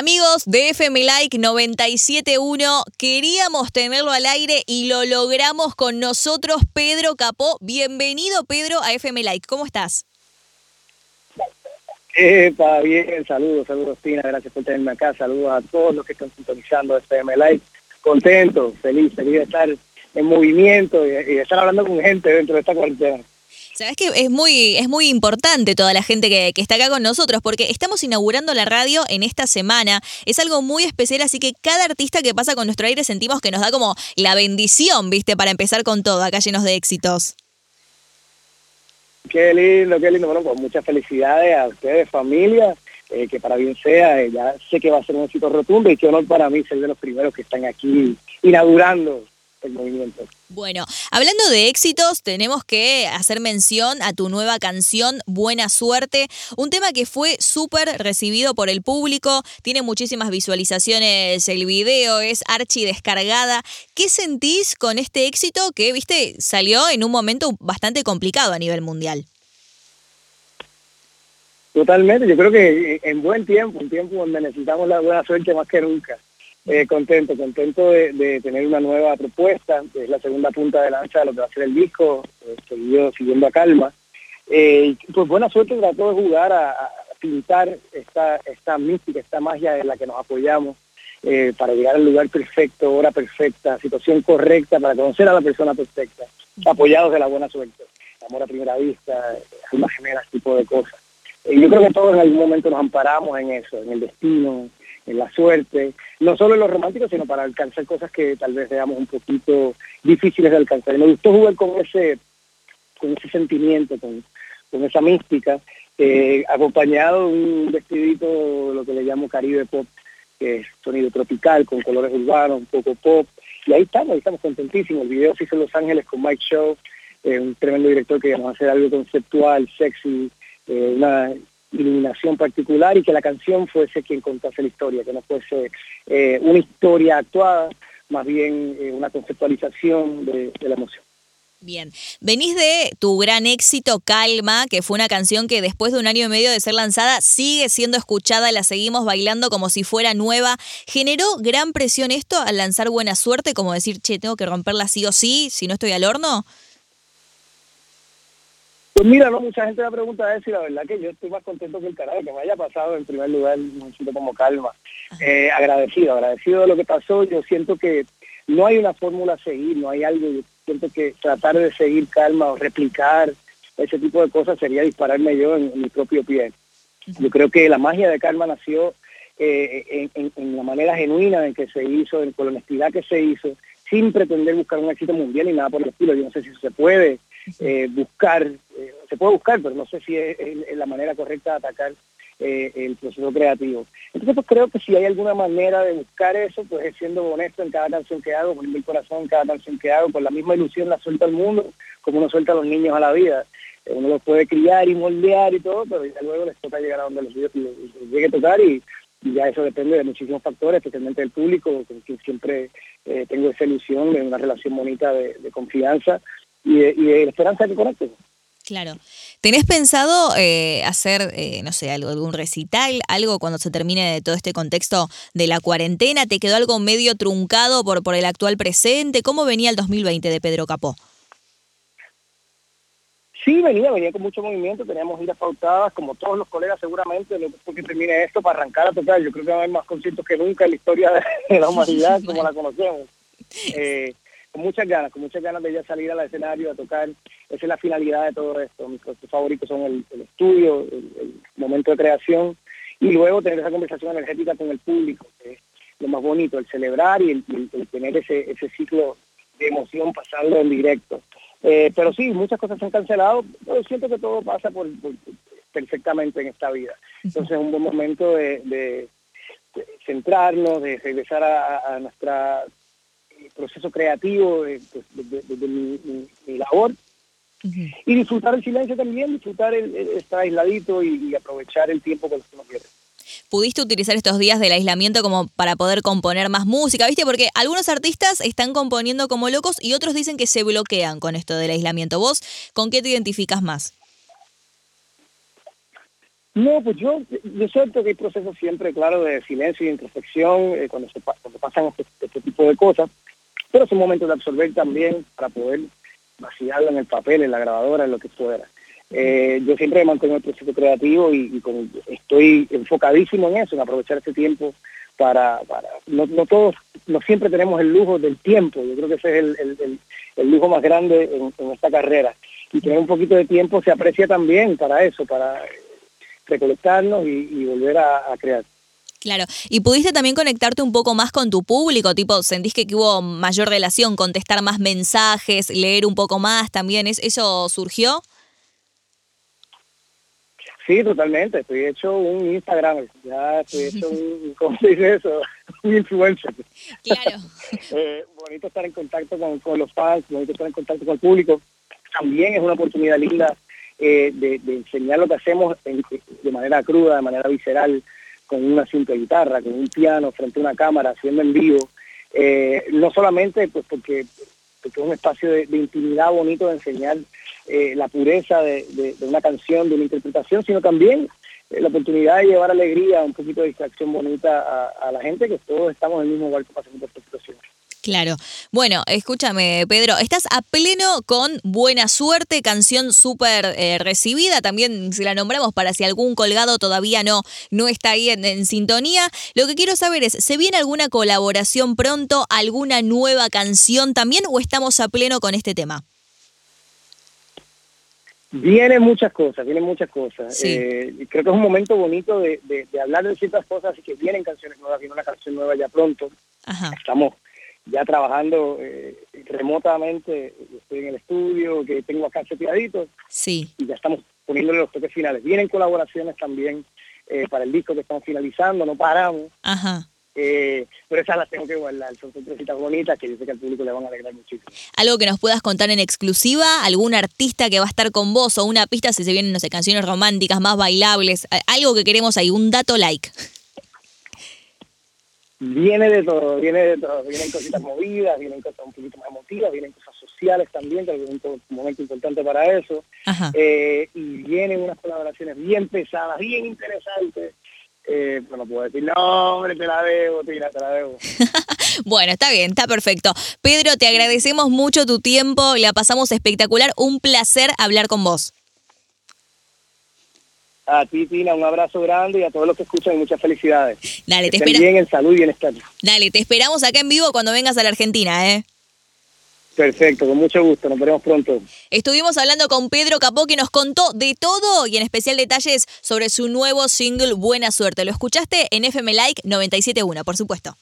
Amigos de FM Like 971, queríamos tenerlo al aire y lo logramos con nosotros, Pedro Capó. Bienvenido, Pedro, a FM Like. ¿Cómo estás? Epa, bien, saludos, saludos, Tina, gracias por tenerme acá, saludos a todos los que están sintonizando FM Like. Contento, feliz, feliz de estar en movimiento y, y estar hablando con gente dentro de esta cuarentena. Sabes que es muy, es muy importante toda la gente que, está acá con nosotros, porque estamos inaugurando la radio en esta semana. Es algo muy especial, así que cada artista que pasa con nuestro aire sentimos que nos da como la bendición, ¿viste? Para empezar con todo, acá llenos de éxitos. Qué lindo, qué lindo. Bueno, pues muchas felicidades a ustedes, familia. Eh, que para bien sea, eh, ya sé que va a ser un éxito rotundo y qué honor para mí ser de los primeros que están aquí inaugurando el movimiento. Bueno, hablando de éxitos, tenemos que hacer mención a tu nueva canción, Buena Suerte, un tema que fue súper recibido por el público, tiene muchísimas visualizaciones el video, es archi descargada. ¿Qué sentís con este éxito que, viste, salió en un momento bastante complicado a nivel mundial? Totalmente, yo creo que en buen tiempo, un tiempo donde necesitamos la buena suerte más que nunca. Eh, contento, contento de, de, tener una nueva propuesta, que es la segunda punta de lanza de lo que va a ser el disco, eh, seguido, siguiendo a calma. Eh, pues buena suerte trató de jugar a, a, pintar esta, esta mística, esta magia en la que nos apoyamos eh, para llegar al lugar perfecto, hora perfecta, situación correcta, para conocer a la persona perfecta, apoyados de la buena suerte, amor a primera vista, almas gemelas, tipo de cosas. Eh, yo creo que todos en algún momento nos amparamos en eso, en el destino, en la suerte, no solo en lo romántico, sino para alcanzar cosas que tal vez veamos un poquito difíciles de alcanzar. Y me gustó jugar con ese, con ese sentimiento, con, con esa mística, eh, acompañado de un vestidito, lo que le llamo Caribe Pop, que es sonido tropical, con colores urbanos, un poco pop. Y ahí estamos, ahí estamos contentísimos. El video se hizo en Los Ángeles con Mike Show, eh, un tremendo director que nos hacer algo conceptual, sexy, eh, una iluminación particular y que la canción fuese quien contase la historia, que no fuese eh, una historia actuada, más bien eh, una conceptualización de, de, la emoción. Bien, venís de tu gran éxito Calma, que fue una canción que después de un año y medio de ser lanzada sigue siendo escuchada, la seguimos bailando como si fuera nueva. ¿Generó gran presión esto al lanzar Buena Suerte, como decir, che, tengo que romperla sí o sí, si no estoy al horno? Pues mira, no, mucha gente me pregunta eso y la verdad que yo estoy más contento que el carajo, que me haya pasado en primer lugar un sitio como calma. Eh, agradecido, agradecido de lo que pasó. Yo siento que no hay una fórmula a seguir, no hay algo. Yo siento que tratar de seguir calma o replicar ese tipo de cosas sería dispararme yo en, en mi propio pie. Yo creo que la magia de calma nació eh, en, en, en, la manera genuina en que se hizo, en, con la honestidad que se hizo, sin pretender buscar un éxito mundial ni nada por el estilo. Yo no sé si se puede eh, buscar, eh, se puede buscar, pero no sé si es, la manera correcta de atacar eh, el proceso creativo. Entonces pues creo que si hay alguna manera de buscar eso, pues es siendo honesto en cada canción que hago, con mi corazón cada canción que hago, con la misma ilusión la suelta al mundo, como uno suelta a los niños a la vida. Eh, uno los puede criar y moldear y todo, pero ya luego les toca llegar a donde les, les, les llegue a tocar y, y ya eso depende de muchísimos factores, especialmente del público, con quien siempre eh, tengo esa ilusión de una relación bonita de, de confianza y de, y de esperanza que conecte. Claro. ¿Tenés pensado eh, hacer, eh, no sé, algo, algún recital, algo cuando se termine de todo este contexto de la cuarentena? ¿Te quedó algo medio truncado por, por el actual presente? ¿Cómo venía el 2020 de Pedro Capó? Sí, venía, venía con mucho movimiento, teníamos giras pautadas, como todos los colegas seguramente, después que termine esto, para arrancar a tocar. Yo creo que va a haber más conciertos que nunca en la historia de la humanidad como la conocemos. Eh, con muchas ganas, con muchas ganas de ya salir al escenario a tocar. Esa es la finalidad de todo esto. Mis procesos favoritos son el, el estudio, el, el, momento de creación y luego tener esa conversación energética con el público, que es lo más bonito, el celebrar y el, el, el tener ese, ese ciclo de emoción pasando en directo. Eh, pero sí, muchas cosas se han cancelado, pero siento que todo pasa por, por perfectamente en esta vida. Entonces es un buen momento de, de, de centrarnos, de regresar a, a nuestra proceso creativo de, de, de, de mi, mi, labor uh -huh. y disfrutar el silencio también, disfrutar el, el estar aisladito y, y, aprovechar el tiempo que uno quiere. ¿Pudiste utilizar estos días del aislamiento como para poder componer más música? ¿Viste? Porque algunos artistas están componiendo como locos y otros dicen que se bloquean con esto del aislamiento. ¿Vos con qué te identificas más? No, pues yo, yo siento que hay procesos siempre, claro, de silencio y introspección eh, cuando, se, cuando pasan este, este, tipo de cosas, pero es un momento de absorber también para poder vaciarlo en el papel, en la grabadora, en lo que fuera. Eh, yo siempre mantengo el proceso creativo y, estoy enfocadísimo en eso, en aprovechar este tiempo para, no, todos, no siempre tenemos el lujo del tiempo, yo creo que ese es el, el, lujo más grande en, esta carrera. Y tener un poquito de tiempo se aprecia también para eso, para recolectarnos y, volver a, crear. Claro, y pudiste también conectarte un poco más con tu público, tipo, sentís que hubo mayor relación, contestar más mensajes, leer un poco más también, ¿eso surgió? Sí, totalmente. Estoy hecho un Instagram. Ya estoy hecho un, ¿cómo se dice eso? Un influencer. Claro. eh, bonito estar en contacto con, los fans, bonito estar en contacto con el público. También es una oportunidad linda eh, de, enseñar lo que hacemos de manera cruda, de manera visceral, con una simple guitarra, con un piano, frente a una cámara, haciendo en vivo. Eh, no solamente pues porque, es un espacio de intimidad bonito de enseñar eh, la pureza de, una canción, de una interpretación, sino también eh, la oportunidad de llevar alegría, un poquito de distracción bonita a, la gente, que todos estamos en el mismo barco pasando por esta. Claro. Bueno, escúchame, Pedro, estás a pleno con Buena Suerte, canción súper eh, recibida. También si la nombramos para si algún colgado todavía no, no está ahí en, sintonía. Lo que quiero saber es, ¿se viene alguna colaboración pronto, alguna nueva canción también o estamos a pleno con este tema? Vienen muchas cosas, vienen muchas cosas. Eh, creo que es un momento bonito de, hablar de ciertas cosas y que vienen canciones nuevas, viene una canción nueva ya pronto. Estamos ya trabajando eh, remotamente, estoy en el estudio, que tengo acá seteadito. Sí. Y ya estamos poniéndole los toques finales. Vienen colaboraciones también eh, para el disco que estamos finalizando, no paramos. Ajá. Eh, pero esas las tengo que guardar, son sorpresitas bonitas que yo sé que al público le van a alegrar muchísimo. Algo que nos puedas contar en exclusiva, algún artista que va a estar con vos o una pista si se vienen, no sé, canciones románticas, más bailables, algo que queremos ahí, un dato like. Viene de todo, viene de todo, vienen cositas movidas, vienen cosas un poquito más emotivas, vienen cosas sociales también, que es un momento importante para eso, eh, y vienen unas colaboraciones bien pesadas, bien interesantes, eh, no puedo decir, no, hombre, te la debo, tira, te la debo. bueno, está bien, está perfecto. Pedro, te agradecemos mucho tu tiempo, la pasamos espectacular, un placer hablar con vos. A ti, Tina, un abrazo grande y a todos los que escuchan muchas felicidades. Dale, te esperamos. bien en salud y bienestar. Dale, te esperamos acá en vivo cuando vengas a la Argentina, ¿eh? Perfecto, con mucho gusto, nos veremos pronto. Estuvimos hablando con Pedro Capó que nos contó de todo y en especial detalles sobre su nuevo single Buena Suerte. Lo escuchaste en FM Like 97.1, por supuesto.